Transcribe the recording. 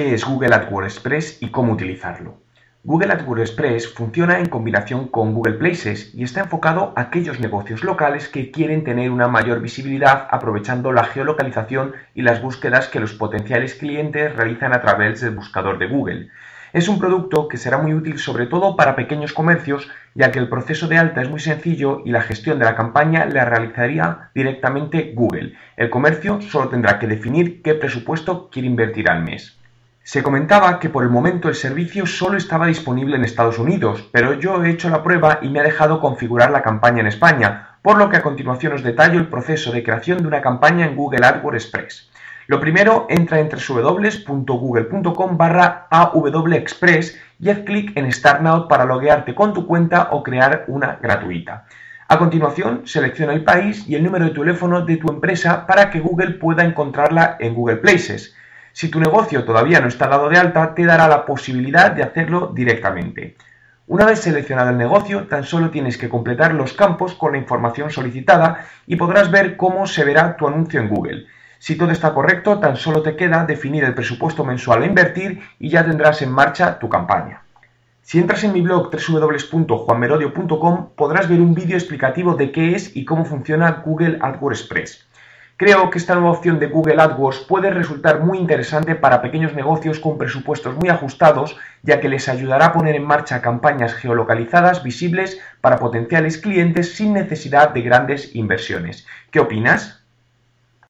¿Qué es Google AdWords Express y cómo utilizarlo? Google AdWords Express funciona en combinación con Google Places y está enfocado a aquellos negocios locales que quieren tener una mayor visibilidad aprovechando la geolocalización y las búsquedas que los potenciales clientes realizan a través del buscador de Google. Es un producto que será muy útil sobre todo para pequeños comercios, ya que el proceso de alta es muy sencillo y la gestión de la campaña la realizaría directamente Google. El comercio solo tendrá que definir qué presupuesto quiere invertir al mes. Se comentaba que por el momento el servicio solo estaba disponible en Estados Unidos, pero yo he hecho la prueba y me ha dejado configurar la campaña en España, por lo que a continuación os detallo el proceso de creación de una campaña en Google AdWords Express. Lo primero, entra en www.google.com barra Express y haz clic en Start Now para loguearte con tu cuenta o crear una gratuita. A continuación, selecciona el país y el número de teléfono de tu empresa para que Google pueda encontrarla en Google Places. Si tu negocio todavía no está dado de alta, te dará la posibilidad de hacerlo directamente. Una vez seleccionado el negocio, tan solo tienes que completar los campos con la información solicitada y podrás ver cómo se verá tu anuncio en Google. Si todo está correcto, tan solo te queda definir el presupuesto mensual a invertir y ya tendrás en marcha tu campaña. Si entras en mi blog www.juanmerodio.com podrás ver un vídeo explicativo de qué es y cómo funciona Google AdWords Express. Creo que esta nueva opción de Google AdWords puede resultar muy interesante para pequeños negocios con presupuestos muy ajustados, ya que les ayudará a poner en marcha campañas geolocalizadas visibles para potenciales clientes sin necesidad de grandes inversiones. ¿Qué opinas?